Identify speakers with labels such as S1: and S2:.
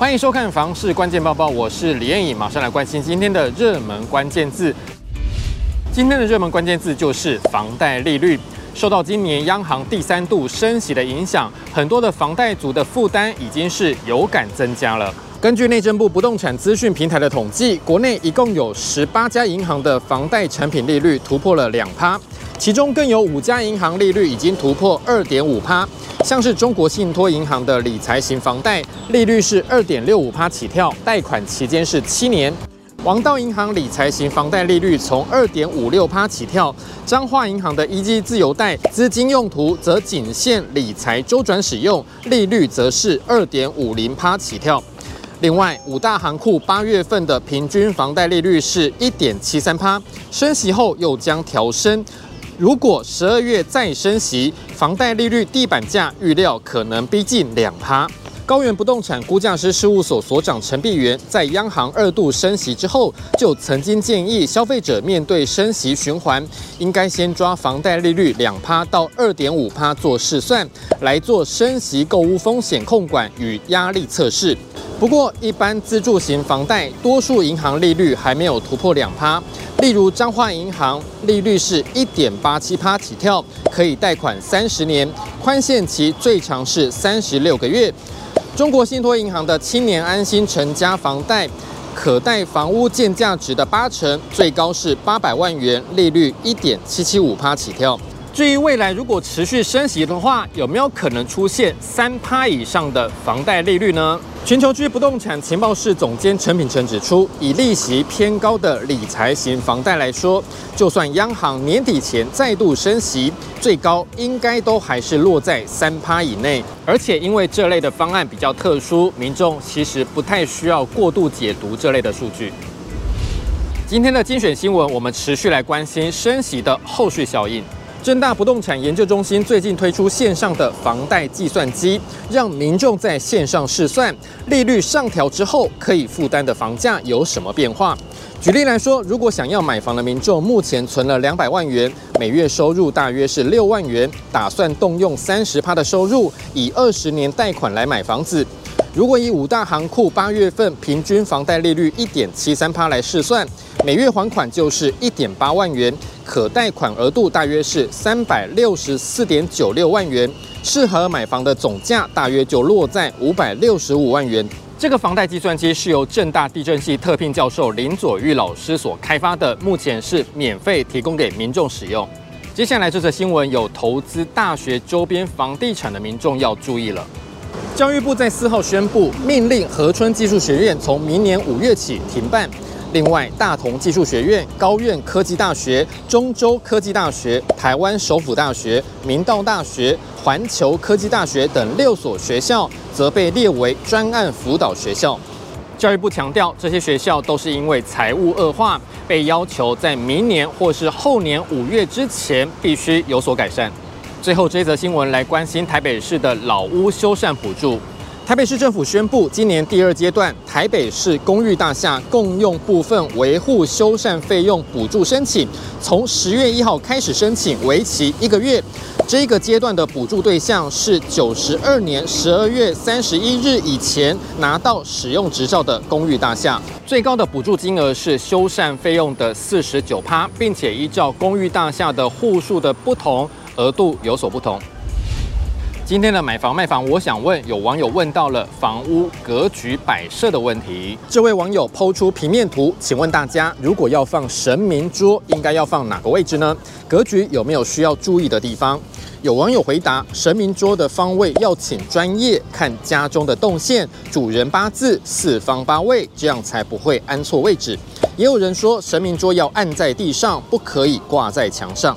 S1: 欢迎收看《房市关键报报》，我是李彦颖，马上来关心今天的热门关键字。今天的热门关键字就是房贷利率。受到今年央行第三度升息的影响，很多的房贷族的负担已经是有感增加了。根据内政部不动产资讯平台的统计，国内一共有十八家银行的房贷产品利率突破了两趴，其中更有五家银行利率已经突破二点五趴。像是中国信托银行的理财型房贷利率是二点六五趴起跳，贷款期间是七年；王道银行理财型房贷利率从二点五六趴起跳，彰化银行的一季自由贷资金用途则仅限理财周转使用，利率则是二点五零趴起跳。另外，五大行库八月份的平均房贷利率是一点七三趴，升息后又将调升。如果十二月再升息，房贷利率地板价预料可能逼近两趴。高原不动产估价师事务所所长陈碧元在央行二度升息之后，就曾经建议消费者面对升息循环，应该先抓房贷利率两趴到二点五趴做试算，来做升息购屋风险控管与压力测试。不过，一般自住型房贷，多数银行利率还没有突破两趴。例如，彰化银行利率是一点八七趴起跳，可以贷款三十年，宽限期最长是三十六个月。中国信托银行的青年安心成家房贷，可贷房屋建价值的八成，最高是八百万元，利率一点七七五趴起跳。至于未来如果持续升息的话，有没有可能出现三趴以上的房贷利率呢？全球居不动产情报室总监陈品成指出，以利息偏高的理财型房贷来说，就算央行年底前再度升息，最高应该都还是落在三趴以内。而且因为这类的方案比较特殊，民众其实不太需要过度解读这类的数据。今天的精选新闻，我们持续来关心升息的后续效应。正大不动产研究中心最近推出线上的房贷计算机，让民众在线上试算利率上调之后可以负担的房价有什么变化。举例来说，如果想要买房的民众目前存了两百万元，每月收入大约是六万元，打算动用三十趴的收入，以二十年贷款来买房子。如果以五大行库八月份平均房贷利率一点七三趴来试算，每月还款就是一点八万元，可贷款额度大约是三百六十四点九六万元，适合买房的总价大约就落在五百六十五万元。这个房贷计算机是由正大地震系特聘教授林佐玉老师所开发的，目前是免费提供给民众使用。接下来这则新闻有投资大学周边房地产的民众要注意了。教育部在四号宣布，命令和春技术学院从明年五月起停办。另外，大同技术学院、高苑科技大学、中州科技大学、台湾首府大学、明道大学、环球科技大学等六所学校，则被列为专案辅导学校。教育部强调，这些学校都是因为财务恶化，被要求在明年或是后年五月之前必须有所改善。最后这则新闻来关心台北市的老屋修缮补助。台北市政府宣布，今年第二阶段台北市公寓大厦共用部分维护修缮费用补助申请，从十月一号开始申请，为期一个月。这个阶段的补助对象是九十二年十二月三十一日以前拿到使用执照的公寓大厦，最高的补助金额是修缮费用的四十九趴，并且依照公寓大厦的户数的不同。额度有所不同。今天的买房卖房，我想问，有网友问到了房屋格局摆设的问题。这位网友抛出平面图，请问大家，如果要放神明桌，应该要放哪个位置呢？格局有没有需要注意的地方？有网友回答，神明桌的方位要请专业看家中的动线、主人八字、四方八位，这样才不会安错位置。也有人说，神明桌要按在地上，不可以挂在墙上。